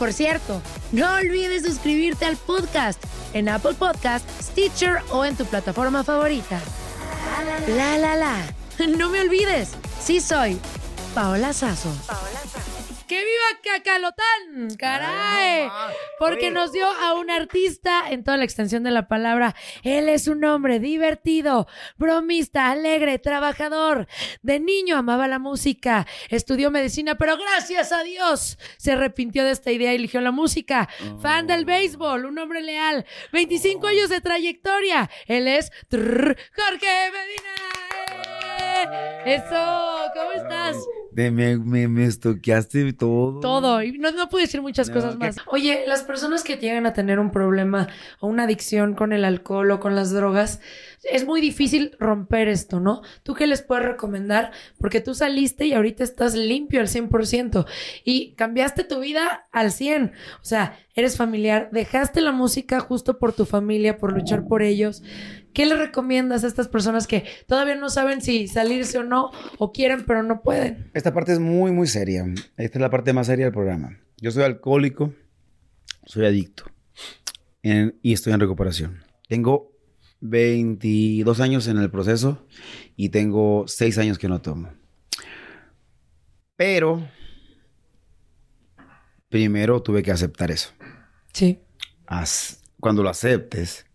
Por cierto, no olvides suscribirte al podcast en Apple Podcast, Stitcher o en tu plataforma favorita. La la la. No me olvides, sí soy Paola Sazo. ¡Que viva Cacalotán! ¡Caray! Porque nos dio a un artista en toda la extensión de la palabra. Él es un hombre divertido, bromista, alegre, trabajador. De niño amaba la música, estudió medicina, pero gracias a Dios se arrepintió de esta idea y eligió la música. Fan del béisbol, un hombre leal, 25 años de trayectoria. Él es Jorge Medina. Eso, ¿cómo estás? De me, me, me estoqueaste todo. Todo. Y no, no puedo decir muchas No, cosas más. Oye, las personas que llegan a tener un problema o una adicción con el alcohol o con las drogas, es muy difícil romper esto, ¿no? ¿Tú qué les puedes recomendar? Porque tú saliste y ahorita estás limpio al 100% y cambiaste tu vida al 100. O sea, eres familiar, dejaste la música justo por tu familia, por luchar por ellos. ¿Qué le recomiendas a estas personas que todavía no saben si salirse o no, o quieren pero no pueden? Esta parte es muy, muy seria. Esta es la parte más seria del programa. Yo soy alcohólico, soy adicto y estoy en recuperación. Tengo 22 años en el proceso y tengo 6 años que no tomo. Pero primero tuve que aceptar eso. Sí. As- cuando lo aceptes,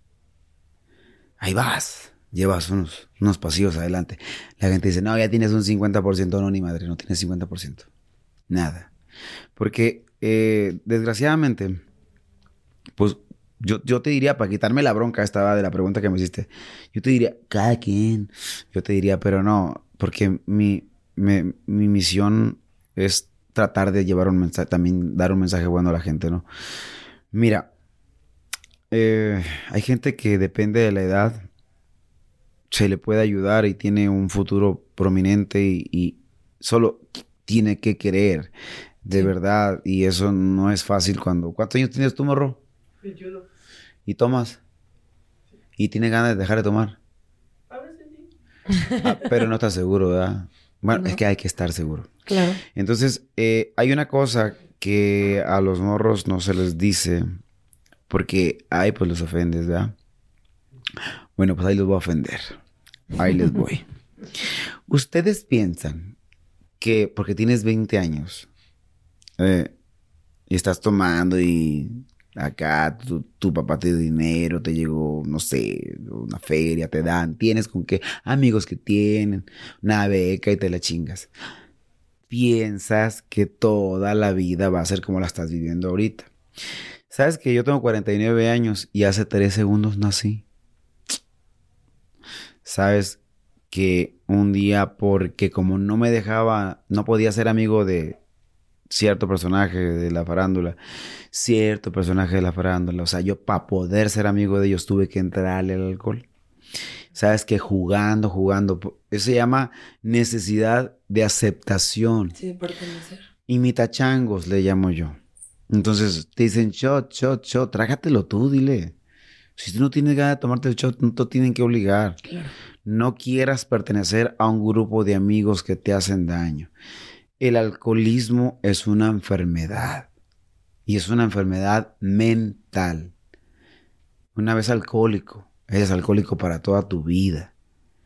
ahí vas. Llevas unos, unos pasillos adelante. La gente dice, no, ya tienes un 50%. No, ni madre, no tienes 50%. Nada. Porque, eh, desgraciadamente, pues yo, yo te diría, para quitarme la bronca esta de la pregunta que me hiciste, yo te diría, cada quien. Yo te diría, pero no, porque mi, me- mi misión es tratar de llevar un mensaje, también dar un mensaje bueno a la gente, ¿no? Mira, eh, hay gente que depende de la edad, se le puede ayudar y tiene un futuro prominente y, y solo tiene que querer, de verdad, y eso no es fácil cuando... ¿Cuántos años tienes tú, morro? ¿Y tomas? ¿Y tienes ganas de dejar de tomar? Ah, pero no estás seguro, ¿verdad? Bueno, es que hay que estar seguro. Claro. Entonces, eh, hay una cosa que a los morros no se les dice porque, ay, pues los ofendes, ¿verdad? Bueno, pues ahí los voy a ofender. Ahí les voy. Ustedes piensan que porque tienes 20 años eh, y estás tomando y acá tu, papá te dio dinero, te llegó, no sé, una feria, te dan, tienes con qué, amigos que tienen, una beca y te la chingas piensas que toda la vida va a ser como la estás viviendo ahorita. Sabes que yo tengo 49 años y hace 3 segundos nací. sabes que un día, porque como no me dejaba, no podía ser amigo de cierto personaje de la farándula, cierto personaje de la farándula, o sea, yo para poder ser amigo de ellos tuve que entrarle al alcohol. Sabes que jugando, jugando, eso se llama necesidad de aceptación. Sí, de pertenecer. Imitachangos le llamo yo. Entonces te dicen shot, shot, shot, trágatelo tú, dile. Si tú no tienes ganas de tomarte el shot, no te tienen que obligar. Claro. No quieras pertenecer a un grupo de amigos que te hacen daño. El alcoholismo es una enfermedad y es una enfermedad mental. Una vez alcohólico, eres alcohólico para toda tu vida.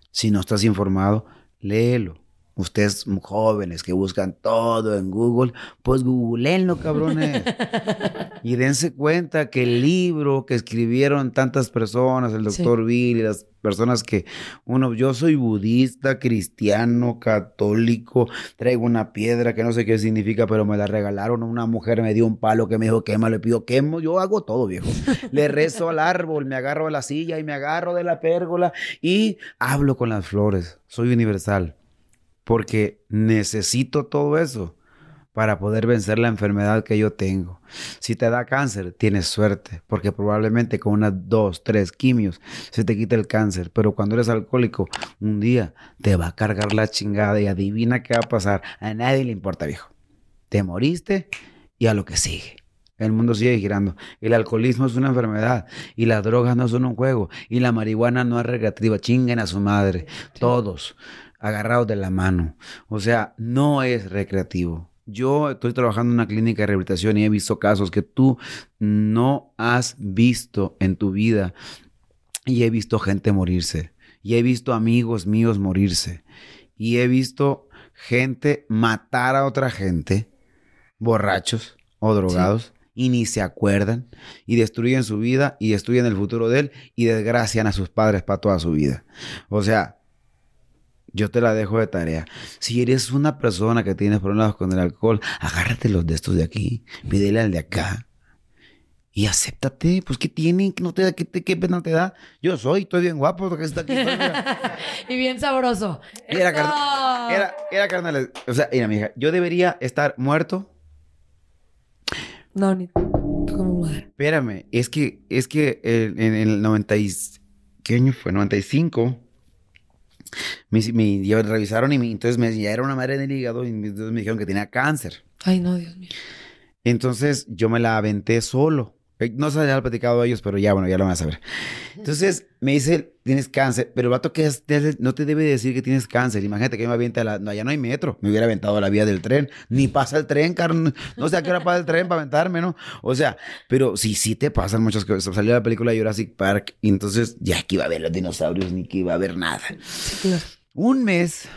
Si no estás informado, léelo. Ustedes jóvenes que buscan todo en Google, pues googleenlo, cabrones. y dense cuenta que el libro que escribieron tantas personas, el doctor Bill y las personas que uno, yo soy budista, cristiano, católico, traigo una piedra que no sé qué significa, pero me la regalaron, una mujer me dio un palo que me dijo quema, le pido quemo, yo hago todo, viejo. Le rezo al árbol, me agarro de la silla y me agarro de la pérgola y hablo con las flores. Soy universal porque necesito todo eso para poder vencer la enfermedad que yo tengo. Si te da cáncer, tienes suerte, porque probablemente con unas dos, tres quimios se te quita el cáncer, pero cuando eres alcohólico, un día te va a cargar la chingada y adivina qué va a pasar. A nadie le importa, viejo. Te moriste y a lo que sigue. El mundo sigue girando. El alcoholismo es una enfermedad y las drogas no son un juego y la marihuana no es recreativa. Chinguen a su madre. Todos agarrados de la mano. O sea, no es recreativo. Yo estoy trabajando en una clínica de rehabilitación y he visto casos que tú no has visto en tu vida. Y he visto gente morirse. Y he visto amigos míos morirse. Y he visto gente matar a otra gente, borrachos o drogados. Y ni se acuerdan y destruyen su vida y destruyen el futuro de él y desgracian a sus padres para toda su vida. O sea, yo te la dejo de tarea. Si eres una persona que tiene problemas con el alcohol, agárrate los de estos de aquí, pídele al de acá. Y acéptate, pues ¿qué tiene? ¿Qué, no te da? ¿Qué, qué pena te da? Yo soy, estoy bien guapo, que está aquí. y bien sabroso. Era, carnal, era, era carnal. O sea, mira, mija, yo debería estar muerto. No, ni como madre. Espérame, es que, es que en, en el 90 y, ¿qué año fue? 95 me, me revisaron y entonces me, ya era una madre en el hígado y entonces me dijeron que tenía cáncer. Ay, no, Dios mío. Entonces yo me la aventé solo. Eh, no se había platicado a ellos, pero ya, bueno, ya lo van a saber. Entonces me dice, tienes cáncer, pero el vato que no te debe decir que tienes cáncer. Imagínate que me avienta la. No, ya no hay metro. Me hubiera aventado a la vía del tren. Ni pasa el tren, carnal. No sé a qué hora pasa el tren para aventarme, ¿no? O sea, pero sí, sí te pasan muchas cosas. Salió la película Jurassic Park y entonces ya que iba a ver los dinosaurios ni que iba a ver nada. Un mes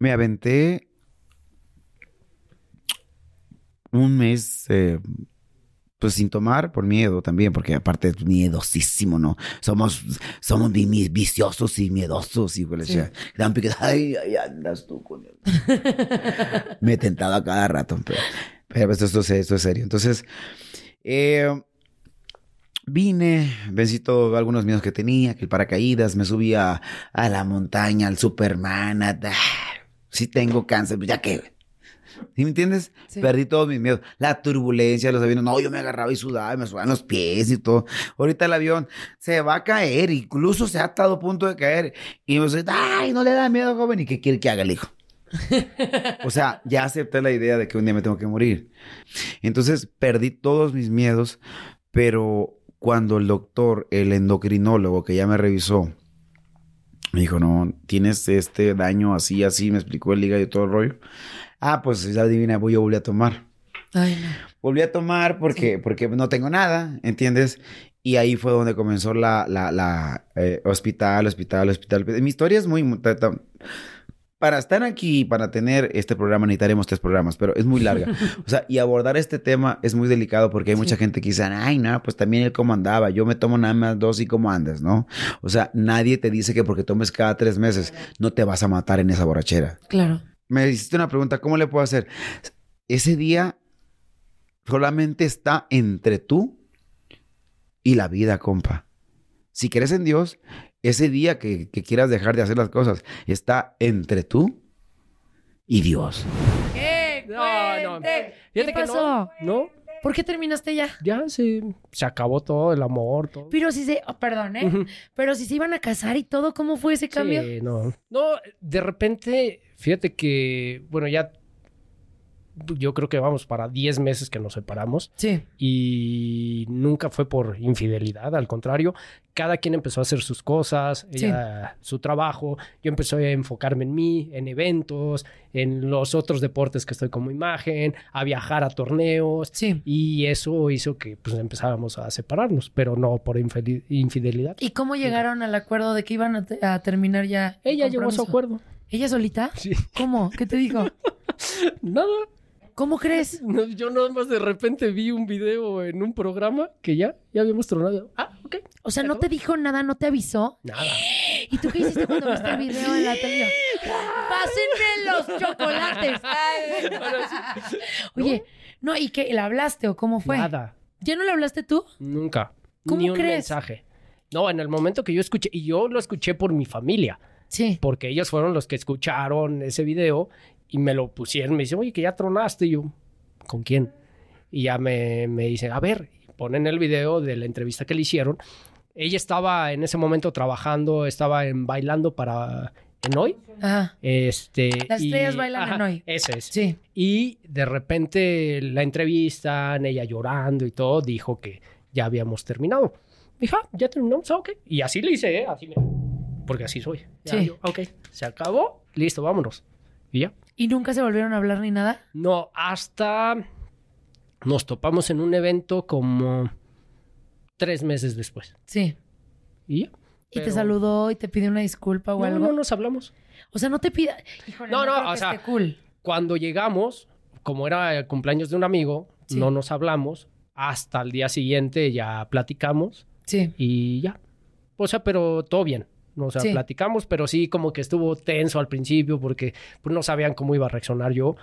me aventé. Un mes. Eh, pues sin tomar por miedo también, porque aparte es miedosísimo, ¿no? Somos, somos viciosos y miedosos, y pues, dan ay, ay, andas tú con él. Me he tentado a cada rato, pero, pero esto, esto, esto, es serio. Entonces, eh, vine, vencí todos algunos miedos que tenía, que el paracaídas, me subí a, la montaña, al Superman, a, si tengo cáncer, pues ya que ¿Sí me entiendes? Perdí todos mis miedos. La turbulencia, los aviones. No, yo me agarraba y sudaba y me sudaban los pies y todo. Ahorita el avión se va a caer, incluso se ha estado a punto de caer. Y me dice, ay, no le da miedo, joven. ¿Y qué quiere que haga el hijo? o sea, ya acepté la idea de que un día me tengo que morir. Entonces perdí todos mis miedos, pero cuando el doctor, el endocrinólogo que ya me revisó, me dijo, no, tienes este daño así, así, me explicó el hígado y todo el rollo. Ah, pues esa divina, voy yo volví a tomar. Ay, no. Volví a tomar porque, porque no tengo nada, ¿entiendes? Y ahí fue donde comenzó la, la, la eh, hospital, hospital, hospital. Mi historia es muy... Para estar aquí, para tener este programa, necesitaremos tres programas, pero es muy larga. O sea, y abordar este tema es muy delicado porque hay mucha gente que dice, ay, no, pues también él cómo andaba, yo me tomo nada más dos y cómo andas, ¿no? O sea, nadie te dice que porque tomes cada tres meses no te vas a matar en esa borrachera. Claro me hiciste una pregunta, ¿cómo le puedo hacer? Ese día solamente está entre tú y la vida, compa. Si crees en Dios, ese día que, que quieras dejar de hacer las cosas está entre tú y Dios. ¿Qué? No, no. Fíjate ¿Qué que pasó? no. No, ¿Por qué terminaste ya? ya se, se acabó todo, el amor, todo. Pero si se... oh, perdón, ¿eh? Pero si se iban a casar y todo, ¿cómo fue ese cambio? Sí, no. No, de repente, fíjate que, bueno, ya yo creo que vamos para 10 meses que nos separamos Sí. y nunca fue por infidelidad, al contrario, cada quien empezó a hacer sus cosas, ella, su trabajo, yo empecé a enfocarme en mí, en eventos, en los otros deportes que estoy como imagen, a viajar a torneos Sí. y eso hizo que pues empezáramos a separarnos, pero no por infidelidad. ¿Y cómo llegaron al acuerdo de que iban a, te- a terminar ya? el Ella llegó a su acuerdo. ¿Ella solita? Sí. ¿Cómo? ¿Qué te dijo? Nada. ¿Cómo crees? No, yo nada más de repente vi un video en un programa que ya, ya habíamos tronado. Ah, ok. O sea, ¿Se ¿no te dijo nada? ¿No te avisó? Nada. ¿Y tú qué hiciste cuando viste el video en la tele? ¡Pásenme los chocolates! Oye, no, ¿y qué? ¿Le hablaste o cómo fue? Nada. ¿Ya no le hablaste tú? Nunca. ¿Cómo Ni un crees? mensaje. No, en el momento que yo escuché, y yo lo escuché por mi familia, Sí. porque ellos fueron los que escucharon ese video y me lo pusieron. Me dicen, oye, que ya tronaste. Y yo, ¿con quién? Y ya me, me dicen, a ver, y ponen el video de la entrevista que le hicieron. Ella estaba en ese momento trabajando, estaba en bailando para en hoy. Ajá. Este, Las y- estrellas bailan en hoy. Ese es. Sí. Y de repente la entrevistan, ella llorando y todo, dijo que ya habíamos terminado. Dije, ah, ya terminamos, ah, ok. Y así le hice, ¿eh? Así. Porque así soy. Ya, Sí. yo, ok, se acabó, listo, vámonos. Y ya. ¿Y nunca se volvieron a hablar ni nada? No, hasta nos topamos en un evento como tres meses después. Sí. Y ya. ¿Y te saludó y te pidió una disculpa o No, algo? no nos hablamos. O sea, no te pida... Híjole, No, no, creo o sea, esté cool. Cuando llegamos, como era el cumpleaños de un amigo, Sí. no nos hablamos. Hasta el día siguiente ya platicamos Sí. y ya. O sea, pero todo bien. O sea, Sí. platicamos, pero sí como que estuvo tenso al principio porque pues, no sabían cómo iba a reaccionar yo.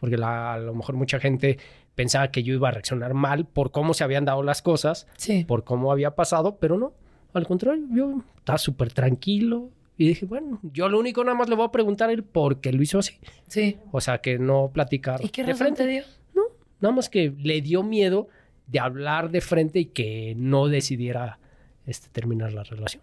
Porque la- a lo mejor mucha gente pensaba que yo iba a reaccionar mal por cómo se habían dado las cosas, Sí. por cómo había pasado, pero no. Al contrario, yo estaba súper tranquilo y dije, bueno, yo lo único nada más le voy a preguntar el por qué lo hizo así. Sí. O sea, que no platicar ¿Y qué de frente. te dio? Nada más que le dio miedo de hablar de frente y que no decidiera este, terminar la relación.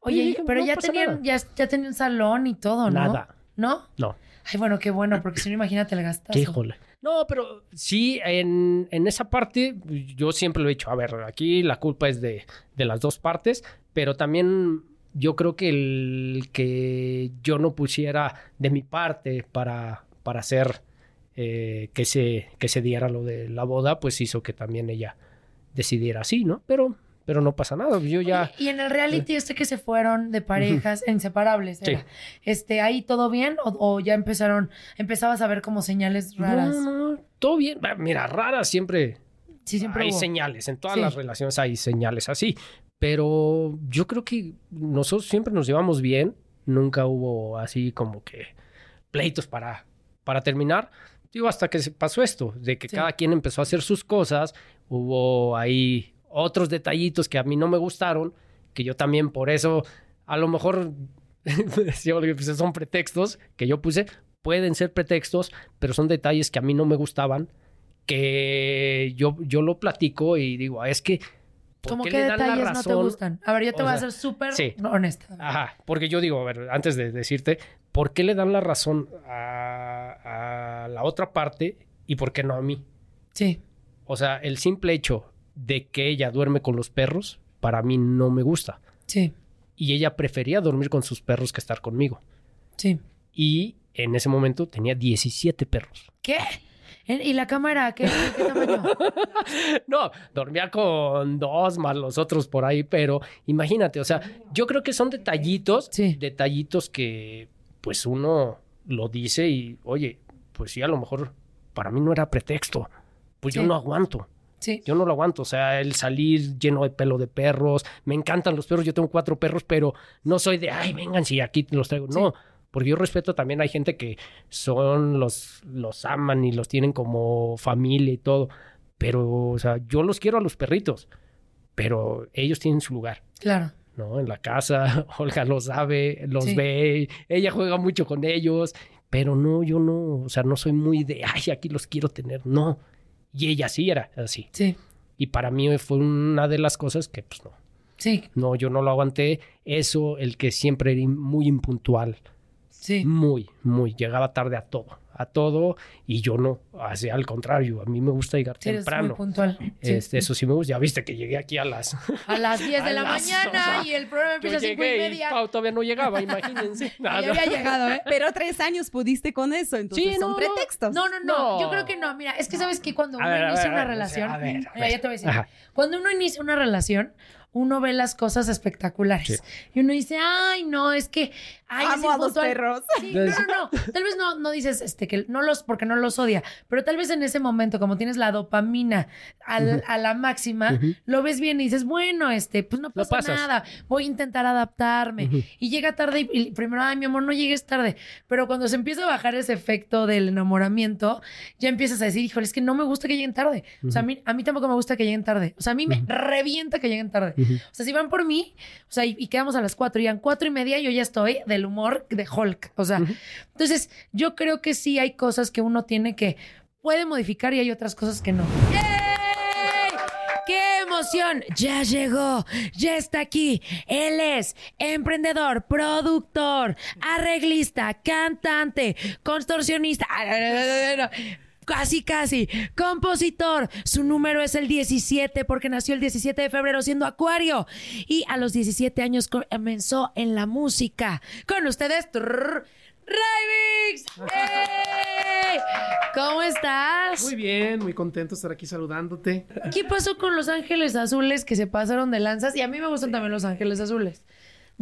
Oye, dije, pero no ya tenían, ya, ya tenían salón y todo, ¿no? Nada. ¿No? No. Ay, bueno, qué bueno, porque si no, imagínate el gastazo. Híjole. No, pero sí, en, en esa parte, yo siempre lo he dicho, a ver, aquí la culpa es de, de las dos partes, pero también yo creo que el que yo no pusiera de mi parte para, para hacer eh, que, se, que se diera lo de la boda, pues hizo que también ella decidiera así, ¿no? Pero, pero no pasa nada, yo ya... Y en el reality este que se fueron de parejas inseparables, Sí. este, ¿ahí todo bien? O, o ya empezaron, empezabas a ver como señales raras? No, todo bien. Ah, Mira, raras siempre Sí, siempre hay hubo. señales, en todas Sí. las relaciones hay señales así, pero yo creo que nosotros siempre nos llevamos bien, nunca hubo así como que pleitos para, para terminar. Digo, hasta que pasó esto, de que Sí. cada quien empezó a hacer sus cosas, hubo ahí otros detallitos que a mí no me gustaron, que yo también por eso, a lo mejor, pues, son pretextos que yo puse, pueden ser pretextos, pero son detalles que a mí no me gustaban, que yo, yo lo platico y digo, "Ah, es que... ¿por ¿Cómo qué qué le dan la detalles no te razón?" gustan? A ver, yo te O voy a ser súper sí. honesta. Ajá, porque yo digo, a ver, antes de decirte, ¿por qué le dan la razón a, a la otra parte y por qué no a mí? Sí, O sea, el simple hecho de que ella duerme con los perros, para mí no me gusta. sí, Y ella prefería dormir con sus perros que estar conmigo. sí. Y en ese momento tenía 17 perros. ¿Qué? ¿En- ¿Y la cámara qué, qué tamaño? No, dormía con dos más los otros por ahí, pero imagínate, o sea, yo creo que son detallitos, Sí. detallitos que pues uno lo dice y, oye, pues sí, a lo mejor para mí no era pretexto, pues yo no aguanto. Sí. Yo no lo aguanto, o sea, el salir lleno de pelo de perros, me encantan los perros, yo tengo cuatro perros, pero no soy de, ay, vengan, si aquí los traigo. No, porque yo respeto también, hay gente que son, los, los aman y los tienen como familia y todo, pero, o sea, yo los quiero a los perritos, pero ellos tienen su lugar. Claro. ¿no? En la casa, Olga lo sabe, los Sí. ve, ella juega mucho con ellos, pero no, yo no, o sea, no soy muy de, ay, aquí los quiero tener, no. Y ella sí era así. Sí. Y para mí fue una de las cosas que, pues no, Sí. no, yo no lo aguanté. Eso, el que siempre era muy impuntual, Sí. muy, muy, llegaba tarde a todo, a todo, y yo no, así, al contrario, a mí me gusta llegar Sí, eres muy temprano. puntual. Sí. Este, eso sí me gusta, ya viste que llegué aquí a las... A las 10 de A la las- mañana o sea, y el programa empieza a 5 y media. Pau todavía no llegaba, imagínense. Ya había llegado, ¿eh? Pero tres años pudiste con eso, entonces Sí, son no, pretextos. No, no, no, No. Yo creo que no. Mira, es que sabes que cuando uno ver, inicia ver, una relación. a ver, a Mira, ver. ya te voy a decir. Ajá. Cuando uno inicia una relación, uno ve las cosas espectaculares. Sí. Y uno dice, ay, no, es que. Ay, Amo a los impuntual". perros. Sí, no, no, no. Tal vez no, no dices este, que no los, porque no los odia, pero tal vez en ese momento, como tienes la dopamina al- a la máxima, lo ves bien y dices, bueno, este, pues no pasa nada, voy a intentar adaptarme. Y llega tarde y, y primero, ay, mi amor, no llegues tarde. Pero cuando se empieza a bajar ese efecto del enamoramiento, ya empiezas a decir, híjole, es que no me gusta que lleguen tarde. O sea, a mí, a mí tampoco me gusta que lleguen tarde. O sea, a mí me revienta que lleguen tarde. O sea, si van por mí, o sea, y, y quedamos a las cuatro y a cuatro y media, yo ya estoy del humor de Hulk. O sea, entonces yo creo que sí hay cosas que uno tiene que, puede modificar y hay otras cosas que no. ¡Yay! ¡Qué emoción! Ya llegó, ya está aquí. Él es emprendedor, productor, arreglista, cantante, contorsionista. Casi, casi. Compositor. Su número es el 17 porque nació el 17 de febrero siendo acuario. Y a los 17 años comenzó en la música. Con ustedes, Raivix. ¡Ey! ¿Cómo estás? Muy bien, muy contento de estar aquí saludándote. ¿Qué pasó con los ángeles azules que se pasaron de lanzas? Y a mí me gustan también los ángeles azules.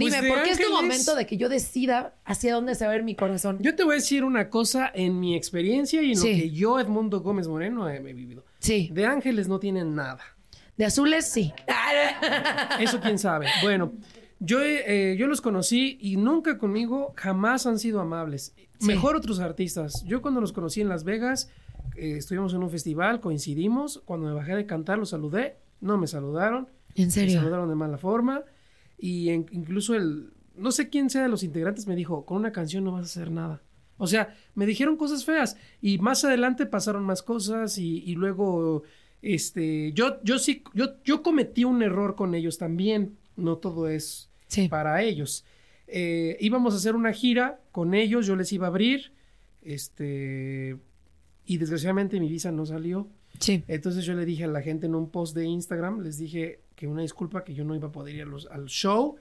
Dime, Pues ¿por qué es tu ángeles- momento de que yo decida hacia dónde se va a ir mi corazón? Yo te voy a decir una cosa en mi experiencia y en Sí. lo que yo, Edmundo Gómez Moreno, he, he vivido. Sí, De ángeles no tienen nada. de azules sí. Eso quién sabe. Bueno, yo, eh, yo los conocí y nunca conmigo jamás han sido amables. Sí. Mejor otros artistas. Yo cuando los conocí en Las Vegas, eh, estuvimos en un festival, coincidimos. Cuando me bajé de cantar, los saludé. No me saludaron. ¿En Me serio? saludaron de mala forma. Y en- incluso el, no sé quién sea de los integrantes me dijo, con una canción no vas a hacer nada. O sea, me dijeron cosas feas y más adelante pasaron más cosas y, y luego, este, yo, yo sí, yo, yo cometí un error con ellos también. No todo es Sí. para ellos. Eh, íbamos a hacer una gira con ellos, yo les iba a abrir, este, y desgraciadamente mi visa no salió. Sí. Entonces yo le dije a la gente en un post de Instagram, les dije que una disculpa que yo no iba a poder ir a los- al show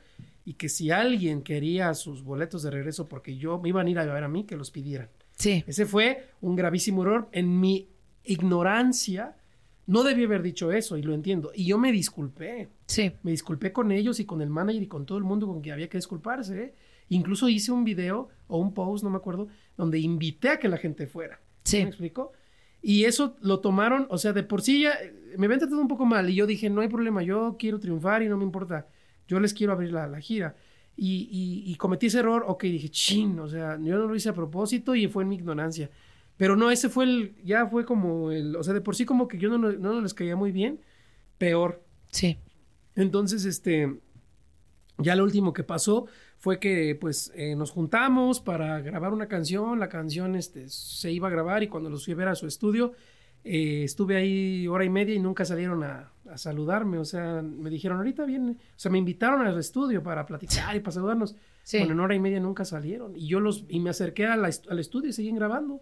y que si alguien quería sus boletos de regreso porque yo me iban a ir a ver a mí, que los pidieran. Sí. Ese fue un gravísimo error. En mi ignorancia, no debí haber dicho eso y lo entiendo. Y yo me disculpé. Sí. Me disculpé con ellos y con el manager y con todo el mundo con que había que disculparse. ¿eh? Incluso hice un video o un post, no me acuerdo, donde invité a que la gente fuera. Sí. ¿Me explico? Y eso lo tomaron, o sea, de por sí ya eh, me habían tratado un poco mal y yo dije, no hay problema, yo quiero triunfar y no me importa, yo les quiero abrir la, la gira. Y, y- y cometí ese error, ok, dije, chin, o sea, yo no lo hice a propósito y fue en mi ignorancia. Pero no, ese fue el, ya fue como el, o sea, de por sí como que yo no, no, no les caía muy bien, peor. Sí. Entonces, este, ya lo último que pasó fue que, pues, eh, nos juntamos para grabar una canción. La canción, este, se iba a grabar y cuando los fui a ver a su estudio, eh, estuve ahí hora y media y nunca salieron a, a saludarme. O sea, me dijeron, ahorita viene. O sea, me invitaron al estudio para platicar y para saludarnos. Sí. Bueno, en hora y media nunca salieron. Y yo los, y me acerqué a la est- al estudio y seguían grabando.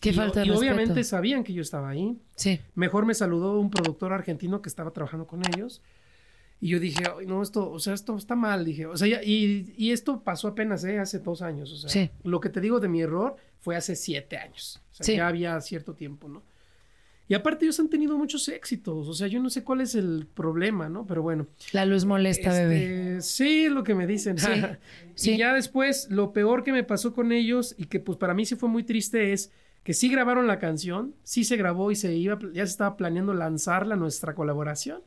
Qué y, falta de y respeto. obviamente sabían que yo estaba ahí. Sí. Mejor me saludó un productor argentino que estaba trabajando con ellos. Y yo dije, "Ay, no, esto, o sea, esto está mal, dije. O sea, ya- y, y esto pasó apenas, ¿eh? Hace dos años. O sea, Sí. lo que te digo de mi error fue hace siete años. O sea, Sí. ya había cierto tiempo, ¿no? Y aparte ellos han tenido muchos éxitos. O sea, yo no sé cuál es el problema, ¿no? Pero bueno. La luz molesta, bebé. Este, Sí, es lo que me dicen. Sí, sí. Y ya después, lo peor que me pasó con ellos y que pues para mí sí fue muy triste es que sí grabaron la canción, sí se grabó y se iba, ya se estaba planeando lanzarla nuestra colaboración.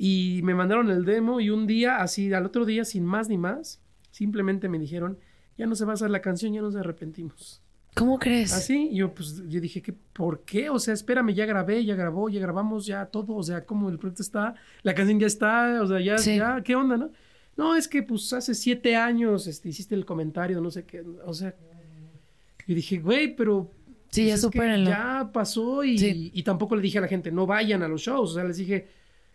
Y me mandaron el demo y un día, así al otro día, sin más ni más, simplemente me dijeron, ya no se va a hacer la canción, ya nos arrepentimos. ¿Cómo crees? Así, yo pues yo dije que ¿por qué? O sea, espérame, ya grabé, ya grabó, ya grabamos, ya todo, o sea, como el proyecto está, la canción ya está, o sea, ya, Sí. ya, ¿qué onda, no? No, es que pues hace siete años este, hiciste el comentario, no sé qué, o sea, yo dije, güey, pero Sí, ya pues, supérenlo. Ya pasó y, Sí. y tampoco le dije a la gente, no vayan a los shows. O sea, les dije,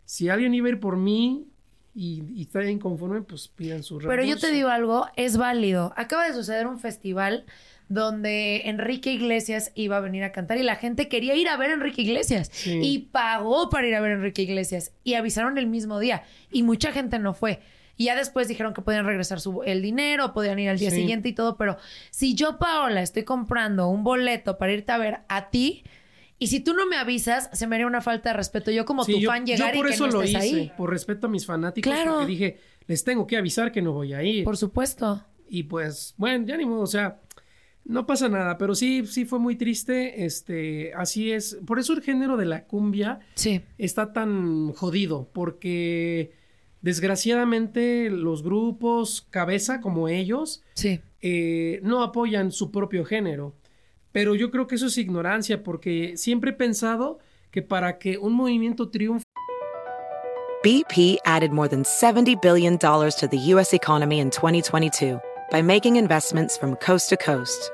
si alguien iba a ir por mí y, y está inconforme, pues pidan su Pero yo te digo algo, es válido. Acaba de suceder un festival donde Enrique Iglesias iba a venir a cantar y la gente quería ir a ver a Enrique Iglesias Sí. y pagó para ir a ver a Enrique Iglesias y avisaron el mismo día y mucha gente no fue. Y ya después dijeron que podían regresar su, el dinero, podían ir al día Sí. siguiente y todo, pero si yo, Paola, estoy comprando un boleto para irte a ver a ti y si tú no me avisas, se me haría una falta de respeto. Yo como Sí, tu yo, fan yo llegar por y que eso no lo estés hice, ahí. por respeto a mis fanáticos, Claro. porque dije, les tengo que avisar que no voy a ir. Por supuesto. Y pues, bueno, ya ni modo, o sea, no pasa nada, pero sí, sí fue muy triste, este, así es. Por eso el género de la cumbia Sí. está tan jodido, porque desgraciadamente los grupos cabeza como ellos Sí. eh, no apoyan su propio género. Pero yo creo que eso es ignorancia, porque siempre he pensado que para que un movimiento triunfe, BP added more than $70 billion to the U.S. economy in 2022 by making investments from coast to coast.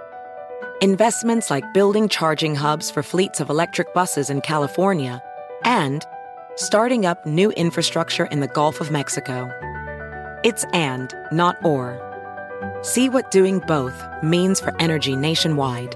Investments like building charging hubs for fleets of electric buses in California and starting up new infrastructure in the Gulf of Mexico. It's and, not or. See what doing both means for energy nationwide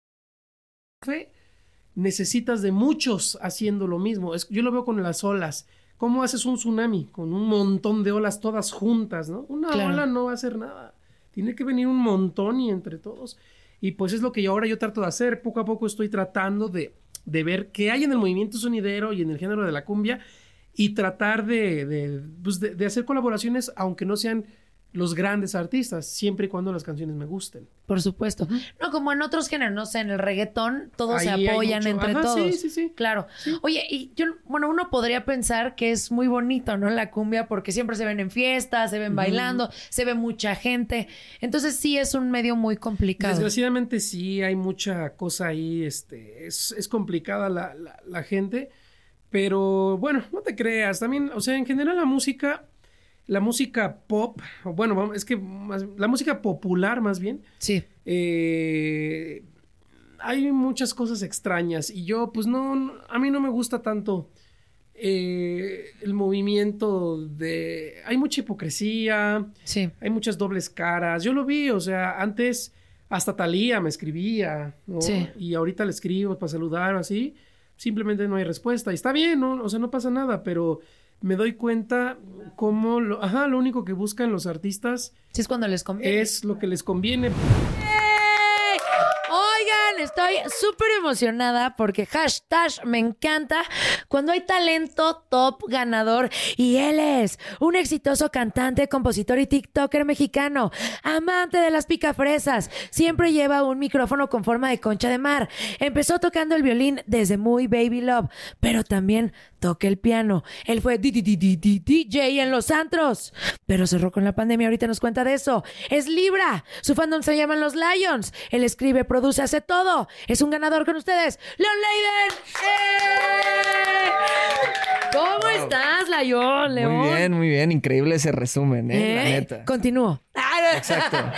Necesitas de muchos haciendo lo mismo. Es- yo lo veo con las olas. ¿Cómo haces un tsunami? Con un montón de olas todas juntas, ¿no? Una Claro. ola no va a hacer nada. Tiene que venir un montón y entre todos. Y pues es lo que yo ahora yo trato de hacer. Poco a poco estoy tratando de, de ver qué hay en el movimiento sonidero y en el género de la cumbia y tratar de, de, pues, de- de hacer colaboraciones, aunque no sean los grandes artistas, siempre y cuando las canciones me gusten. Por supuesto. No, como en otros géneros, no sé, en el reggaetón todos se Ahí apoyan entre Ajá, todos. sí, sí, sí. Claro. Oye, y yo, bueno, uno podría pensar que es muy bonito, ¿no? La cumbia, porque siempre se ven en fiestas, se ven bailando, se ve mucha gente. Entonces sí es un medio muy complicado. Desgraciadamente sí hay mucha cosa ahí, este, es, es complicada la, la- la gente, pero bueno, no te creas, también, o sea, en general la música, la música pop, bueno, es que más- la música popular más bien, Sí. eh, hay muchas cosas extrañas y yo pues no, no- a mí no me gusta tanto eh, el movimiento de... Hay mucha hipocresía, Sí. hay muchas dobles caras. Yo lo vi, o sea, antes hasta Talía me escribía, ¿no? Sí. Y ahorita le escribo para saludar o así. Simplemente no hay respuesta. Y está bien, ¿no? O sea, no pasa nada, pero me doy cuenta cómo, lo, ajá, lo único que buscan los artistas Sí es cuando les conviene. es lo que les conviene. Estoy súper emocionada porque hashtag me encanta cuando hay talento top ganador y él es un exitoso cantante, compositor y TikToker mexicano, amante de las picafresas, siempre lleva un micrófono con forma de concha de mar. Empezó tocando el violín desde muy baby love, pero también toca el piano. Él fue DJ en los antros, pero cerró con la pandemia. Ahorita nos cuenta de eso. Es Libra. Su fandom se llaman los Lions. Él escribe, produce, hace todo. Es un ganador con ustedes. Leon Leiden. ¡Eh! ¿Cómo estás, Lion? León. Muy bien, muy bien. Increíble ese resumen, ¿eh? La ¿Eh? neta. Continúo. Exacto.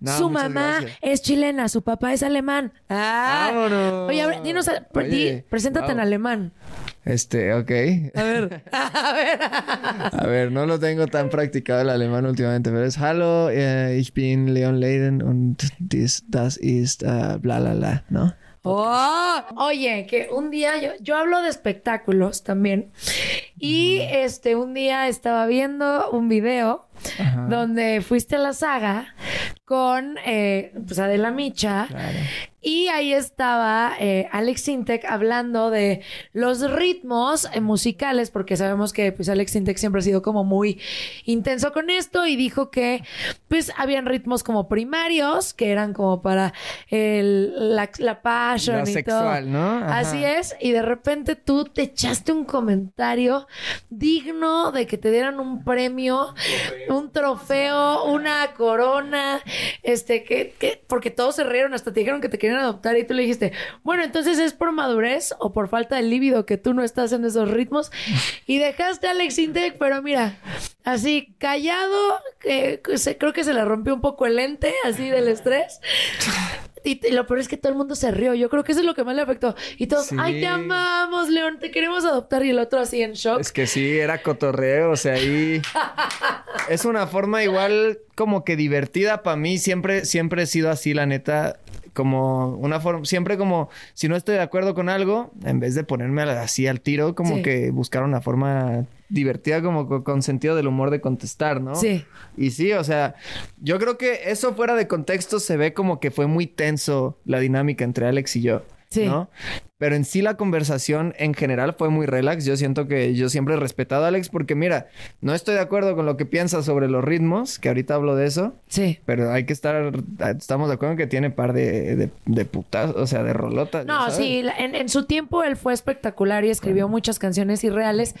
No, su mamá gracias. es chilena, su papá es alemán. Ah. Vámonos. Oye, dinos, a- Oye, di- preséntate en wow. alemán. Este, ok. A ver. a ver. A ver, no lo tengo tan practicado el alemán últimamente, pero es Hallo, eh, ich bin Leon Leiden und dies, das ist äh, bla bla bla, ¿no? Oh, oye, que un día yo, yo hablo de espectáculos también Y este, un día estaba viendo un video Ajá. donde fuiste a la saga con eh, pues Adela Micha. Y ahí estaba eh, Alex Sintek hablando de los ritmos eh, musicales, porque sabemos que pues Alex Sintek siempre ha sido como muy intenso con esto y dijo que pues habían ritmos como primarios, que eran como para el, la, la passion Lo y sexual, todo. ¿no? Ajá. Así es, y de repente tú te echaste un comentario digno de que te dieran un premio, un trofeo, una corona, este, que, que, porque todos se rieron, hasta te dijeron que te querían adoptar y tú le dijiste, bueno, entonces es por madurez o por falta de líbido que tú no estás en esos ritmos y dejaste a Alex Intec, pero mira, así callado, eh, se- creo que se le rompió un poco el lente, así del estrés. Y lo peor es que todo el mundo se rió. Yo creo que eso es lo que más le afectó. Y todos, Sí. ay, te amamos, León, te queremos adoptar. Y el otro así en shock. Es que sí, era cotorreo, o sea, ahí... es una forma igual como que divertida para mí. Siempre, siempre he sido así, la neta. Como una forma... Siempre como... Si no estoy de acuerdo con algo, en vez de ponerme así al tiro, como Sí. que buscar una forma divertida como co- con sentido del humor de contestar, ¿no? Sí. Y sí, o sea, yo creo que eso fuera de contexto se ve como que fue muy tenso la dinámica entre Alex y yo. Sí. ¿no? Pero en sí la conversación en general fue muy relax. Yo siento que yo siempre he respetado a Alex porque mira, no estoy de acuerdo con lo que piensa sobre los ritmos, que ahorita hablo de eso, Sí. pero hay que estar, estamos de acuerdo en que tiene par de, de, de putas, o sea, de rolotas. No, sí, en, en su tiempo él fue espectacular y escribió muchas canciones irreales,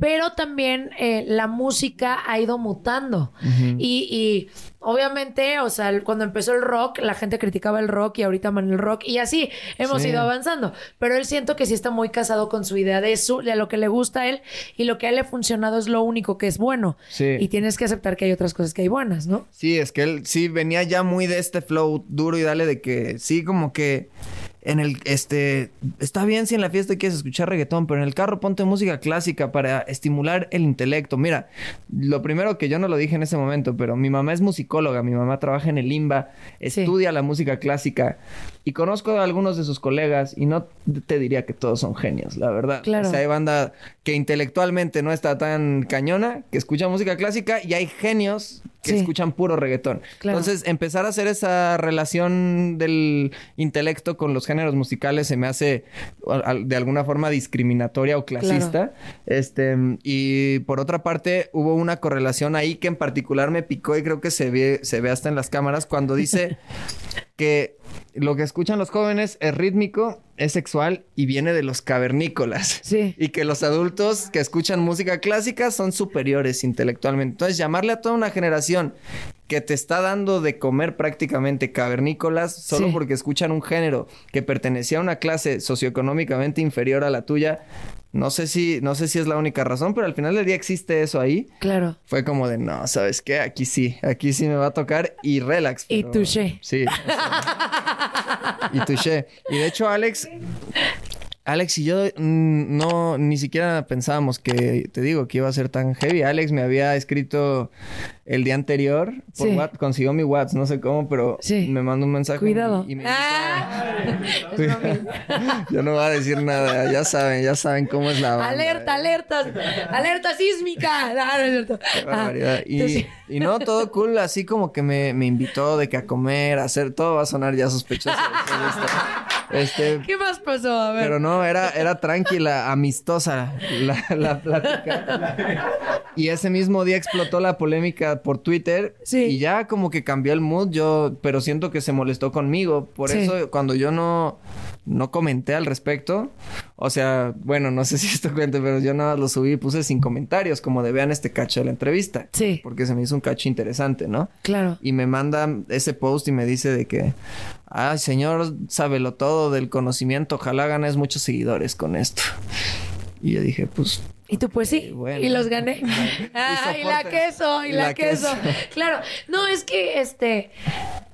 pero también eh, la música ha ido mutando. Ujú. y, y obviamente, o sea, cuando empezó el rock, la gente criticaba el rock y ahorita aman el rock y así hemos Sí. ido avanzando. Pero él siento que sí está muy casado con su idea de, su, de lo que le gusta a él y lo que a él le ha funcionado es lo único que es bueno. Sí. Y tienes que aceptar que hay otras cosas que hay buenas, ¿no? Sí, es que él sí venía ya muy de este flow duro y dale de que sí, como que en el este está bien si en la fiesta quieres escuchar reggaetón, pero en el carro ponte música clásica para estimular el intelecto. Mira, lo primero que yo no lo dije en ese momento, pero mi mamá es musicóloga, mi mamá trabaja en el IMBA, estudia la música clásica y conozco a algunos de sus colegas y no te diría que todos son genios, la verdad. Claro. O sea, hay banda que intelectualmente no está tan cañona, que escucha música clásica y hay genios que Sí. escuchan puro reggaetón. Claro. Entonces, empezar a hacer esa relación del intelecto con los géneros musicales se me hace de alguna forma discriminatoria o clasista. Este, y por otra parte, hubo una correlación ahí que en particular me picó y creo que se ve, se ve hasta en las cámaras cuando dice que lo que escuchan los jóvenes es rítmico, es sexual y viene de los cavernícolas. Sí. Y que los adultos que escuchan música clásica son superiores intelectualmente. Entonces, llamarle a toda una generación que te está dando de comer prácticamente cavernícolas solo Sí. porque escuchan un género que pertenecía a una clase socioeconómicamente inferior a la tuya, no sé si, no sé si es la única razón, pero al final del día existe eso ahí. Claro. Fue como de, no, ¿sabes qué? Aquí sí, aquí sí me va a tocar y relax. Y touché. Sí. o sea, y touché. Y de hecho, Alex, Alex y yo mm, no, ni siquiera pensábamos que, te digo, que iba a ser tan heavy. Alex me había escrito el día anterior por Sí. WhatsApp, consiguió mi WhatsApp, no sé cómo, pero Sí. me mandó un mensaje. Cuidado. Y, me Ah. Yo no voy a decir nada, ya saben, ya saben cómo es la banda. Alerta, alerta, alerta sísmica. No, no es cierto. Qué Ah. Y, y no, todo cool, así como que me, me invitó de que a comer, a hacer, todo va a sonar ya sospechoso. Este, ¿Qué más pasó? A ver. pero no, era, era tranquila, amistosa la, la plática. Y ese mismo día explotó la polémica por Twitter. Sí. Y ya como que cambió el mood, yo, pero siento que se molestó conmigo. Por Sí. eso cuando yo no, no comenté al respecto, o sea, bueno, no sé si esto cuente, pero yo nada más lo subí y puse sin comentarios, como de vean este cacho de la entrevista. Sí. Porque se me hizo un cacho interesante, ¿no? Claro. Y me manda ese post y me dice de que, ay, señor, sábelo todo del conocimiento, ojalá ganes muchos seguidores con esto. Y yo dije, pues, Y tú, pues sí. bueno. Y los gané. Ah, y la queso, y, Y la, la queso. queso. Claro. No, es que este.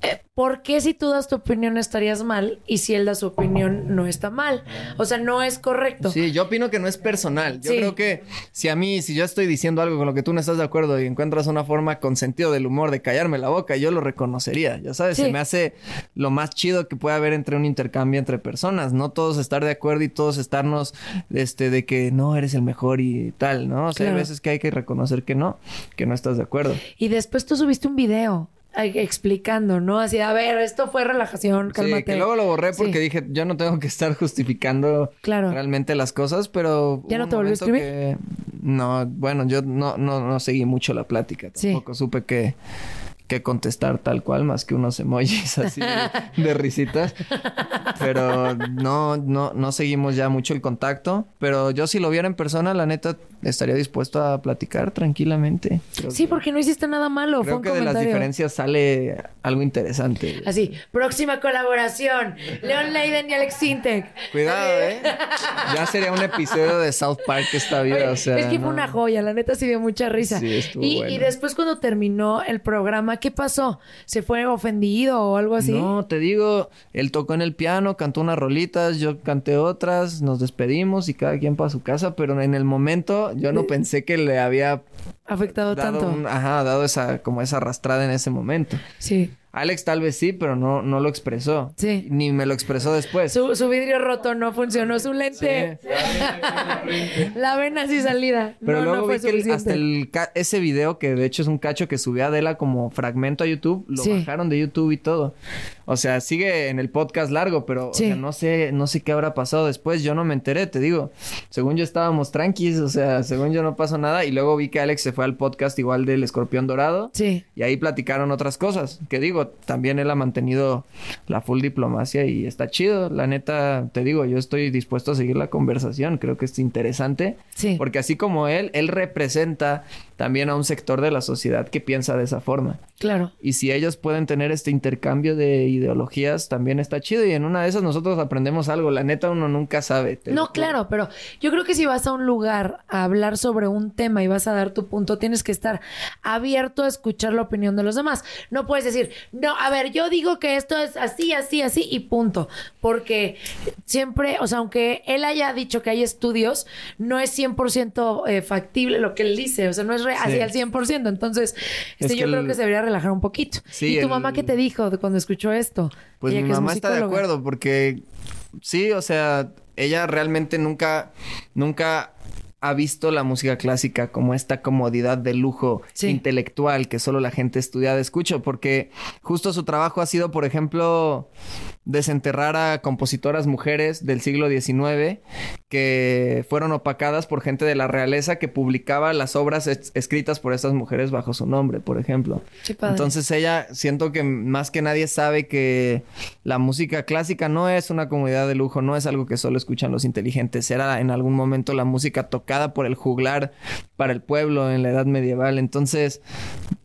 Eh, ¿por qué si tú das tu opinión estarías mal y si él da su opinión no está mal? O sea, no es correcto. Sí, yo opino que no es personal. Yo Sí. creo que si a mí, si yo estoy diciendo algo con lo que tú no estás de acuerdo y encuentras una forma con sentido del humor de callarme la boca, yo lo reconocería. Ya sabes, Sí. se me hace lo más chido que puede haber entre un intercambio entre personas. No todos estar de acuerdo y todos estarnos, este, de que no eres el mejor y tal, ¿no? O sea, Claro. hay veces que hay que reconocer que no, que no estás de acuerdo. Y después tú subiste un video explicando, ¿no? Así, a ver, esto fue relajación, cálmate. Sí, que luego lo borré porque Sí. dije, yo no tengo que estar justificando Claro. realmente las cosas, pero... ¿Ya no te volvió a escribir? que- No, bueno, yo no, no, no seguí mucho la plática. Sí. Tampoco supe que, que contestar tal cual, más que unos emojis así de, de risitas. Pero no, no, no seguimos ya mucho el contacto. Pero yo si lo viera en persona, la neta, estaría dispuesto a platicar tranquilamente. Creo Sí, porque no hiciste nada malo, fue Creo un que de las comentario. diferencias sale algo interesante. Así, próxima colaboración, Leon Leiden y Alex Sintek. Cuidado, ¿eh? Ya sería un episodio de South Park esta vida, o sea. es que fue no. una joya, la neta sí dio mucha risa. Sí, estuvo y, bueno. y después cuando terminó el programa, ¿qué pasó? ¿Se fue ofendido o algo así? No, te digo, él tocó en el piano, cantó unas rolitas, yo canté otras, nos despedimos y cada quien para su casa, pero en el momento yo no pensé que le había Afectado tanto. un- ajá, dado esa, como esa arrastrada en ese momento. Sí. Alex tal vez sí, pero no, no lo expresó. Sí. Ni me lo expresó después. Su, su vidrio roto no funcionó, su lente. la vena así salida. Pero no, luego no vi que el- hasta el ese video, que de hecho es un cacho que subió Adela como fragmento a YouTube, lo Sí. bajaron de YouTube y todo. O sea, sigue en el podcast largo, pero o Sí. sea, no sé, no sé qué habrá pasado después. Yo no me enteré, te digo. Según yo estábamos tranquis, o sea, según yo no pasó nada. Y luego vi que Alex se fue al podcast igual del Escorpión Dorado. Sí. Y ahí platicaron otras cosas. Que digo, también él ha mantenido la full diplomacia y está chido. La neta, te digo, yo estoy dispuesto a seguir la conversación. Creo que es interesante. Sí. Porque así como él, él representa también a un sector de la sociedad que piensa de esa forma. Claro. Y si ellos pueden tener este intercambio de ideologías, también está chido. Y en una de esas nosotros aprendemos algo. La neta, uno nunca sabe. No, claro, pero yo creo que si vas a un lugar a hablar sobre un tema y vas a dar tu punto, tienes que estar abierto a escuchar la opinión de los demás. No puedes decir, no, a ver, yo digo que esto es así, así, así y punto. Porque siempre, o sea, aunque él haya dicho que hay estudios, no es 100% eh, factible lo que él dice. O sea, no es así Sí. al 100%. Entonces, Es este, yo creo el- que se debería relajar un poquito. Sí, ¿Y tu el- mamá qué te dijo de cuando escuchó esto? Pues Ella mi que es mamá está de acuerdo porque sí, o sea, ella realmente nunca, nunca ha visto la música clásica como esta comodidad de lujo Sí. intelectual que solo la gente estudiada escucha, porque justo su trabajo ha sido, por ejemplo, desenterrar a compositoras mujeres del siglo XIX que fueron opacadas por gente de la realeza que publicaba las obras es- escritas por estas mujeres bajo su nombre, por ejemplo. Padre. Entonces ella siento que más que nadie sabe que la música clásica no es una comodidad de lujo, no es algo que solo escuchan los inteligentes, era en algún momento la música tocada por el juglar para el pueblo en la edad medieval. Entonces,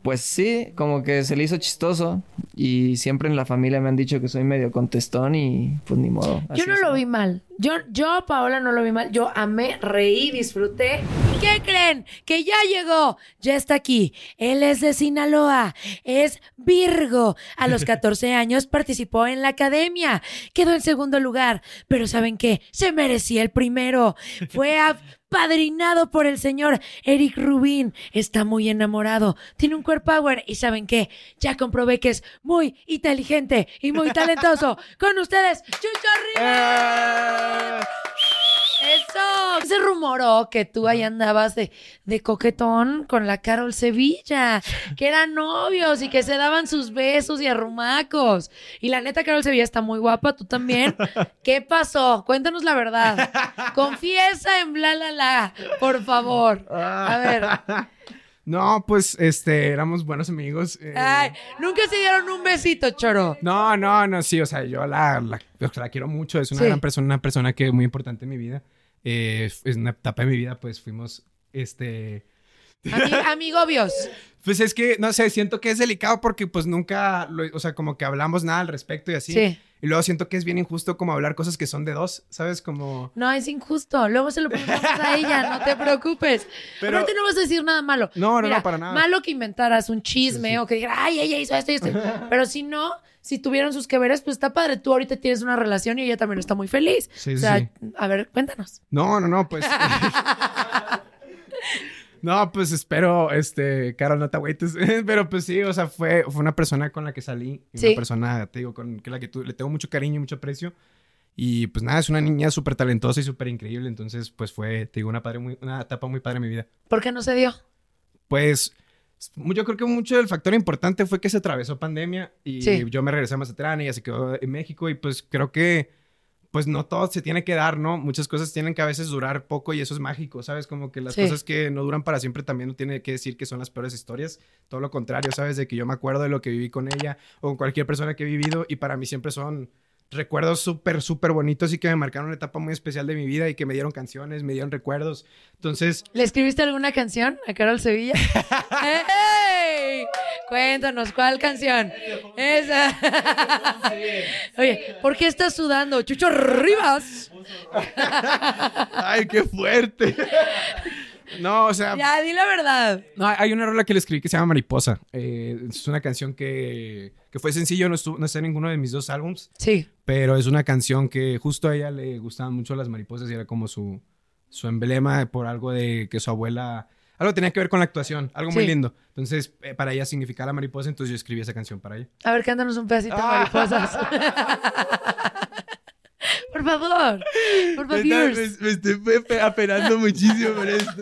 pues sí, como que se le hizo chistoso y siempre en la familia me han dicho que soy medio contestón y pues ni modo. Yo no lo vi mal. Yo, yo, Paola, no lo vi mal. Yo amé, reí, disfruté. ¿Qué creen? Que ya llegó. Ya está aquí. Él es de Sinaloa. Es Virgo. A los 14 años participó en la academia. Quedó en segundo lugar. Pero ¿saben qué? Se merecía el primero. Fue apadrinado por el señor Eric Rubin. Está muy enamorado. Tiene un core power. Y ¿saben qué? Ya comprobé que es muy inteligente y muy talentoso. Con ustedes, Chucho Rivera. Eso. Se rumoró que tú ahí andabas de, de coquetón con la Carol Sevilla, que eran novios y que se daban sus besos y arrumacos. Y la neta, Carol Sevilla está muy guapa, tú también. ¿Qué pasó? Cuéntanos la verdad. Confiesa en bla la la, por favor. A ver. No, pues, este, éramos buenos amigos. eh, Ay, nunca se dieron un besito, choro. No, no, no, sí, o sea, yo la, la, la quiero mucho, es una Sí. gran persona, una persona que es muy importante en mi vida. Eh, es una etapa de mi vida, pues fuimos, este... Ami- amigobios. Pues es que, no sé, siento que es delicado porque pues nunca, lo- o sea, como que hablamos nada al respecto y así. Sí. Y luego siento que es bien injusto como hablar cosas que son de dos, ¿sabes? Como... No, es injusto. Luego se lo preguntamos a ella, no te preocupes. Pero- Aparte no vas a decir nada malo. No, no, Mira, no, para nada. Malo que inventaras un chisme o que digas, ay, ella hizo esto y esto. Pero si no, si tuvieran sus que veres, pues está padre. Tú ahorita tienes una relación y ella también está muy feliz. Sí, o sea, sí. a ver, cuéntanos. No, no, no, pues... No, pues espero, este, Carol, no te agüites. Pero pues sí, o sea, fue, fue una persona con la que salí. Sí. Una persona, te digo, con que la que tú, le tengo mucho cariño y mucho aprecio. Y pues nada, es una niña súper talentosa y súper increíble. Entonces, pues fue, te digo, una, padre muy, una etapa muy padre en mi vida. ¿Por qué no se dio? Pues yo creo que mucho del factor importante fue que se atravesó pandemia y Sí. yo me regresé a Mazatlán y ella se quedó en México y pues creo que pues no todo se tiene que dar, ¿no? Muchas cosas tienen que a veces durar poco y eso es mágico, ¿sabes? Como que las Sí. cosas que no duran para siempre también no tiene que decir que son las peores historias, todo lo contrario, ¿sabes? De que yo me acuerdo de lo que viví con ella o con cualquier persona que he vivido y para mí siempre son recuerdos súper, súper bonitos y que me marcaron una etapa muy especial de mi vida y que me dieron canciones, me dieron recuerdos. Entonces, ¿Le escribiste alguna canción a Carol Sevilla? ¡Ey! Cuéntanos, ¿cuál canción? Esa. Oye, ¿por qué estás sudando? Chucho Rivas. ¡Ay, qué fuerte! No, o sea, Ya, di la verdad. no, hay una rola que le escribí que se llama Mariposa. Eh, es una canción que, que fue sencillo, no, estuvo, no está en ninguno de mis dos álbums, Sí. pero es una canción que justo a ella le gustaban mucho las mariposas y era como su, su emblema por algo de que su abuela... Algo tenía que ver con la actuación, algo muy Sí. lindo. Entonces, eh, para ella significaba la mariposa, entonces yo escribí esa canción para ella. A ver, cántanos un pedacito de Ah. mariposas. por favor. Por favor. Un estoy apenando muchísimo por esto.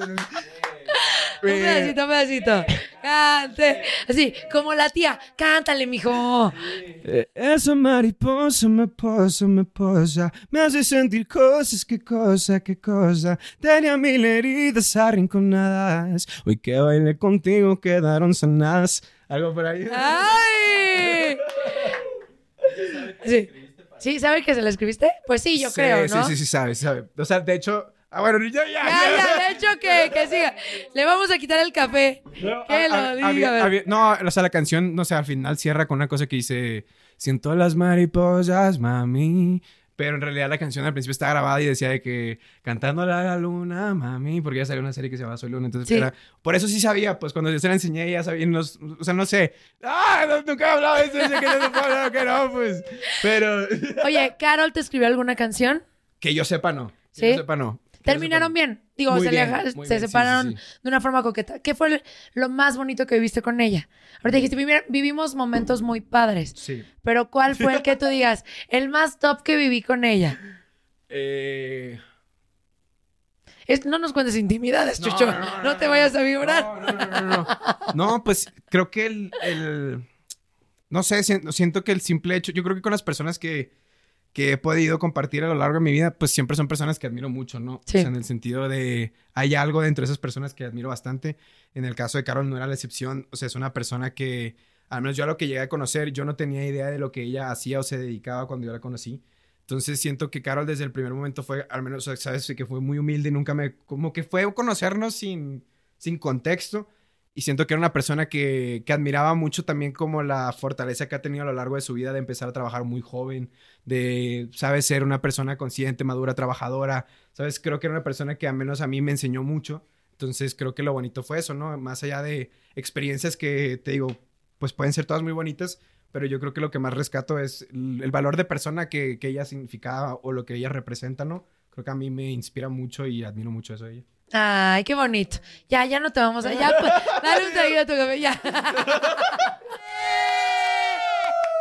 pedacito, un pedacito. Cante. Así, como la tía. Cántale, mijo. Eh, Esa mariposa me posa, me posa, me hace sentir cosas, qué cosa, qué cosa. Tenía mil heridas arrinconadas, hoy que bailé contigo quedaron sanadas. Algo por ahí. ¡Ay! Sí. ¿Sí? ¿Sabe que se la escribiste? Pues sí, yo Sí, creo, ¿no? Sí, sí, sí, sabe, sabe. O sea, de hecho, ah, bueno, ya, ya. Ya, ya, de hecho que, que siga. Le vamos a quitar el café. que lo diga, a ver. había- no, o sea, la canción, no sé, al final cierra con una cosa que dice, siento las mariposas, mami. Pero en realidad la canción al principio está grabada y decía de que cantando a la luna, mami, porque ya salió una serie que se llama Soy Luna. Entonces, Sí. era, por eso sí sabía, pues cuando yo se la enseñé, ya sabía, los, o sea, no sé, ¡ah! no- nunca he hablado de eso, sé que no se puede hablar, que no, pues. Pero, Oye, ¿Carol te escribió alguna canción? que yo sepa, no. Que ¿Sí? yo sepa, no. ¿Terminaron bien? Digo, se, bien, aleja- muy se bien, sí, sí, separaron sí. de una forma coqueta. ¿Qué fue lo más bonito que viviste con ella? Ahorita dijiste, "Vivi- vivimos momentos muy padres. Sí. Pero ¿cuál fue el que tú digas, el más top que viví con ella? Eh... Es- no nos cuentes intimidades, No, Chucho. no, No, no, te vayas a vibrar. No, no, no, no, no. No, pues creo que el, el- No sé, siento que el simple hecho... Yo creo que con las personas que, que he podido compartir a lo largo de mi vida, pues siempre son personas que admiro mucho, ¿no? Sí. O sea, en el sentido de... Hay algo dentro de esas personas que admiro bastante. En el caso de Carol no era la excepción. O sea, es una persona que... Al menos yo a lo que llegué a conocer, yo no tenía idea de lo que ella hacía o se dedicaba cuando yo la conocí. Entonces siento que Carol desde el primer momento fue, al menos, o sea, sabes, que fue muy humilde y nunca me, como que fue conocernos sin, sin contexto. Y siento que era una persona que, que admiraba mucho también como la fortaleza que ha tenido a lo largo de su vida de empezar a trabajar muy joven, de, sabes, ser una persona consciente, madura, trabajadora. Sabes, creo que era una persona que al menos a mí me enseñó mucho. Entonces creo que lo bonito fue eso, ¿no? Más allá de experiencias que, te digo, pues pueden ser todas muy bonitas, pero yo creo que lo que más rescato es el, valor de persona que, que ella significaba o lo que ella representa, ¿no? Creo que a mí me inspira mucho y admiro mucho eso de ella. Ay, qué bonito. Ya, ya no te vamos a... Ya, pues, dale un traguito a tu café, ya.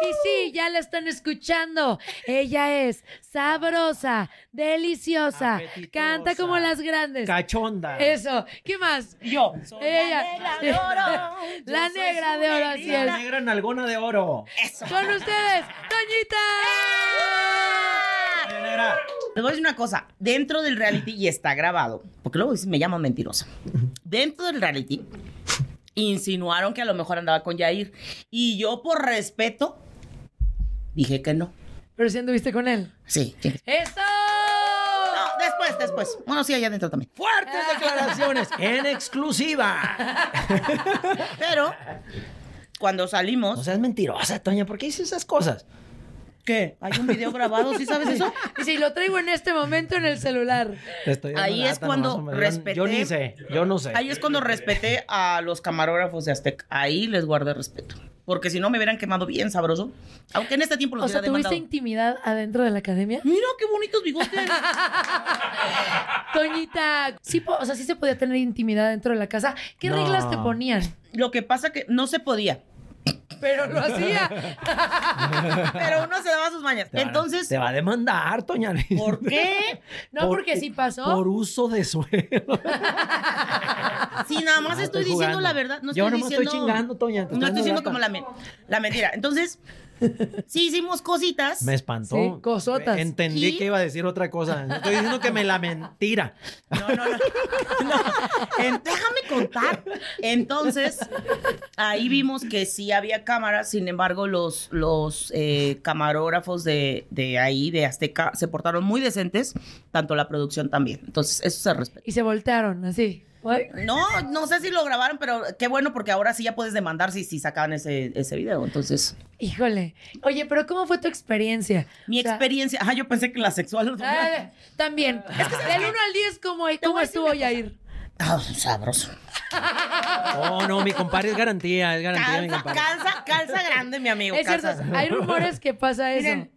Y sí, ya la están escuchando. Ella es sabrosa, deliciosa, canta como las grandes. Cachonda. Eso. ¿Qué más? Yo. Ella. negra de oro. La Yo soy negra de oro, así es. La negra nalgona de oro. Eso. Con ustedes, Toñita. Les voy a decir una cosa. Dentro del reality, y está grabado, porque luego me llaman mentirosa. Dentro del reality, insinuaron que a lo mejor andaba con Yair. Y yo, por respeto, dije que no. Pero si anduviste con él. Sí. sí. ¡Eso! No, después, después. Bueno, sí, allá adentro también. Fuertes declaraciones en exclusiva. Pero, cuando salimos. No seas mentirosa, Toña. ¿Por qué dices esas cosas? ¿Qué? ¿Hay un video grabado? ¿Sí sabes eso? Y si lo traigo en este momento en el celular. Te estoy Ahí es lata cuando nomás, respeté. Yo ni sé, yo no sé. Ahí es cuando respeté a los camarógrafos de Azteca. Ahí les guardé respeto. Porque si no me hubieran quemado bien sabroso. Aunque en este tiempo los O sea, ¿tuviste demandado. intimidad adentro de la academia? Mira qué bonitos bigotes. Toñita, sí, o sea, sí se podía tener intimidad dentro de la casa. ¿Qué No. reglas te ponían? Lo que pasa que no se podía. Pero lo hacía. Pero uno se daba sus mañas. Te va a- Entonces, Te va a demandar, Toña. ¿por qué? No, porque sí pasó. Por uso de suelo. Si nada más No, estoy, estoy diciendo la verdad, no Yo estoy nomás diciendo. estoy chingando, Toña, te No estoy diciendo como la, me- la mentira. Entonces, sí hicimos cositas. Me espantó. Sí, cosotas. Entendí Y- que iba a decir otra cosa. No Estoy diciendo que me la mentira. En- déjame contar. Entonces, ahí vimos que sí había cámaras, sin embargo, los, los eh, camarógrafos de, de ahí, de Azteca, se portaron muy decentes, tanto la producción también. Entonces, eso se respeta. Y se voltearon, así. No, no sé si lo grabaron, pero qué bueno porque ahora sí ya puedes demandar si, si sacaban ese, ese video. Entonces, Híjole. Oye, pero ¿cómo fue tu experiencia? mi O sea, experiencia. Ah, yo pensé que la sexual. ah, también. Del 1 al 10, ¿cómo, cómo estuvo Yair? Ah, sabroso. Oh, no, mi compadre es garantía, es garantía, mi Calza, compadre. calza, calza grande, mi amigo. Es cierto, hay rumores que pasa eso. Miren,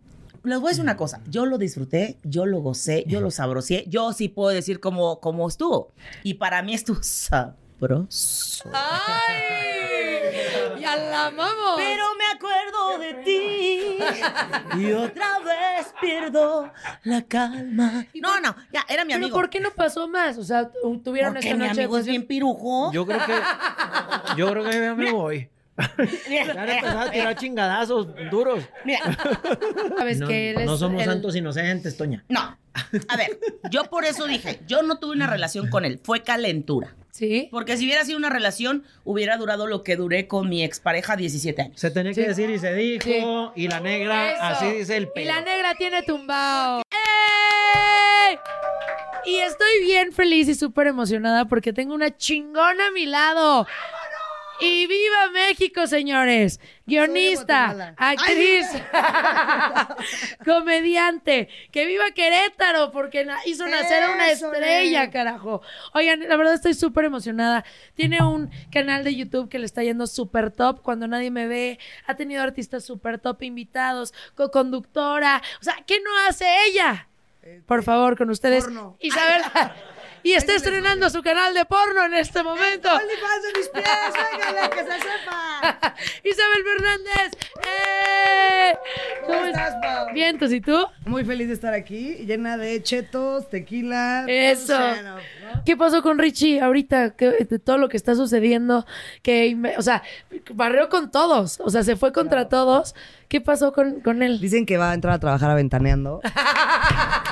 les voy a decir una cosa. Yo lo disfruté, yo lo gocé, yo lo sabrosé. Yo sí puedo decir cómo, cómo estuvo. Y para mí estuvo sabroso. ¡Ay! ¡Ya la amamos! Pero me acuerdo de ti y otra vez pierdo la calma. No, no, ya, era mi ¿Pero amigo. por qué no pasó más? O sea, tu- tuvieron Porque esta mi noche. amigo es bien pirujo. Yo creo que. Yo creo que ya me voy. Ya han empezado a tirar chingadazos duros. Mira, Sabes No, que él es no somos el- santos inocentes, Toña. no. A ver, yo por eso dije, yo no tuve una relación con él, fue calentura. Sí. Porque si hubiera sido una relación, hubiera durado lo que duré con mi expareja 17 años. Se tenía que Sí. decir y se dijo. Y la negra, Eso. así dice el Y pelo. la negra tiene tumbao. ¡Ey! Y estoy bien feliz y súper emocionada porque tengo una chingona a mi lado. ¡Y viva México, señores! Guionista, actriz, comediante. ¡Que viva Querétaro! Porque hizo nacer a una estrella, nene. carajo. Oigan, la verdad estoy súper emocionada. Tiene un canal de YouTube que le está yendo súper top cuando nadie me ve. Ha tenido artistas súper top invitados, co-conductora. O sea, ¿qué no hace ella? Por favor, con ustedes. porno. Isabel. Y está estrenando su canal de porno en este momento. De mis pies, véngale, que se sepa. Isabel Fernández. ¡Eh! ¿Cómo estás, Pau? Vientos, ¿y tú? Muy feliz de estar aquí, llena de chetos, tequila. Eso. ¿Qué pasó con Richie ahorita? ¿Qué- de todo lo que está sucediendo, que, o sea, barrió con todos, o sea, se fue contra todos. ¿Qué pasó con, con él? Dicen que va a entrar a trabajar a Ventaneando.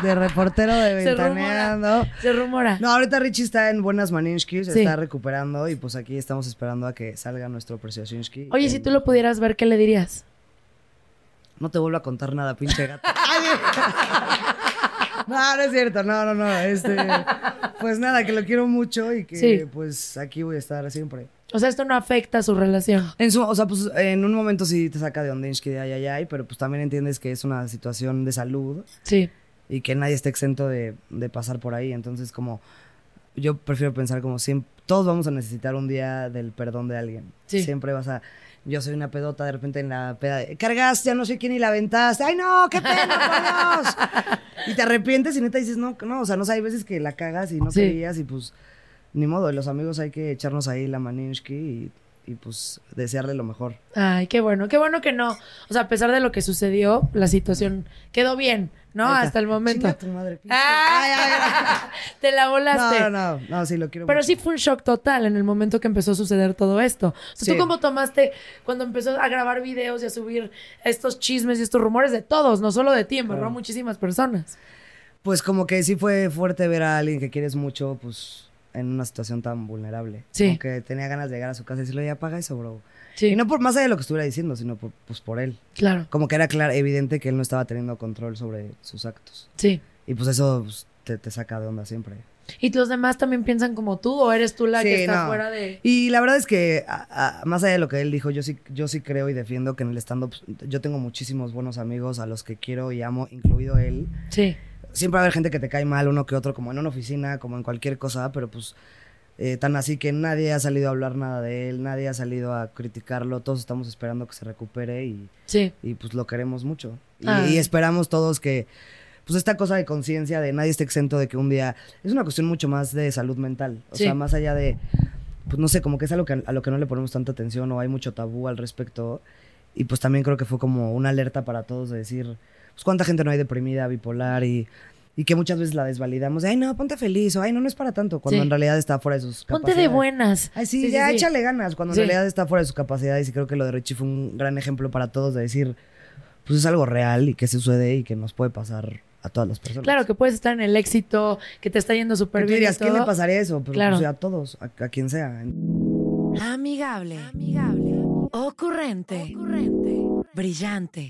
De reportero de Se rumora. Ventaneando. Se rumora. No, ahorita Richie está en buenas Maninsky, se Sí. está recuperando y pues aquí estamos esperando a que salga nuestro Preciosinski. Oye, si tú lo pudieras ver, ¿qué le dirías? No te vuelvo a contar nada, pinche gato. no, no es cierto, no, no, no. Este, pues nada, que lo quiero mucho y que Sí. pues aquí voy a estar siempre. O sea, esto no afecta a su relación. En su, o sea, pues en un momento sí te saca de Ondinsky de ay, ay, ay, pero pues también entiendes que es una situación de salud Sí. y que nadie está exento de, de pasar por ahí. Entonces, como yo prefiero pensar como siempre, todos vamos a necesitar un día del perdón de alguien. Sí. Siempre vas a. Yo soy una pedota de repente en la peda. de, Cargaste a no sé quién y la aventaste. ¡Ay, no! ¡Qué pena, por Dios! Y te arrepientes y neta dices, no, no, o sea, no sé, hay veces que la cagas y no Sí. querías y pues ni modo. Los amigos hay que echarnos ahí la maninsky y, y pues desearle lo mejor. Ay, qué bueno, qué bueno que no. O sea, a pesar de lo que sucedió, la situación quedó bien, ¿no? Neta. Hasta el momento. Tu madre. Ah, te la volaste. No, no, no, no, sí lo quiero Pero mucho. sí fue un shock total en el momento que empezó a suceder todo esto. O sea, Sí. ¿Tú cómo tomaste cuando empezó a grabar videos y a subir estos chismes y estos rumores de todos, no solo de ti, embarró a Claro. muchísimas personas? Pues como que sí fue fuerte ver a alguien que quieres mucho, pues en una situación tan vulnerable. Sí. Aunque tenía ganas de llegar a su casa y decirle, ya apaga eso, bro. Sí. Y no por más allá de lo que estuviera diciendo, sino por, pues por él. Claro. Como que era claro, evidente que él no estaba teniendo control sobre sus actos. Sí. Y pues eso pues, te, te saca de onda siempre. ¿Y los demás también piensan como tú o eres tú la Sí, que está no. fuera de...? Y la verdad es que, a- a- más allá de lo que él dijo, yo sí, yo sí creo y defiendo que en el stand-up yo tengo muchísimos buenos amigos a los que quiero y amo, incluido él. Sí. Siempre va a haber gente que te cae mal, uno que otro, como en una oficina, como en cualquier cosa, pero pues eh, tan así que nadie ha salido a hablar nada de él, nadie ha salido a criticarlo, todos estamos esperando que se recupere y, Sí. y pues lo queremos mucho. Y, Ah. y esperamos todos que, pues esta cosa de conciencia de nadie esté exento de que un día, es una cuestión mucho más de salud mental, o Sí. sea, más allá de, pues no sé, como que es algo que, a lo que no le ponemos tanta atención o hay mucho tabú al respecto. Y pues también creo que fue como una alerta para todos de decir, pues cuánta gente no hay deprimida, bipolar y, y que muchas veces la desvalidamos. de, Ay, no, ponte feliz o ay, no, no es para tanto, cuando Sí. en realidad está fuera de sus Ponte capacidades. de buenas. Ay, sí, ya sí. échale ganas, cuando Sí. en realidad está fuera de sus capacidades y creo que lo de Richie fue un gran ejemplo para todos de decir, pues es algo real y que sucede y que nos puede pasar a todas las personas. Claro, que puedes estar en el éxito, que te está yendo súper bien. y dirías, ¿quién le pasaría eso? Pero Claro. pues, a todos, a, a quien sea. Amigable. Ocurrente. Brillante.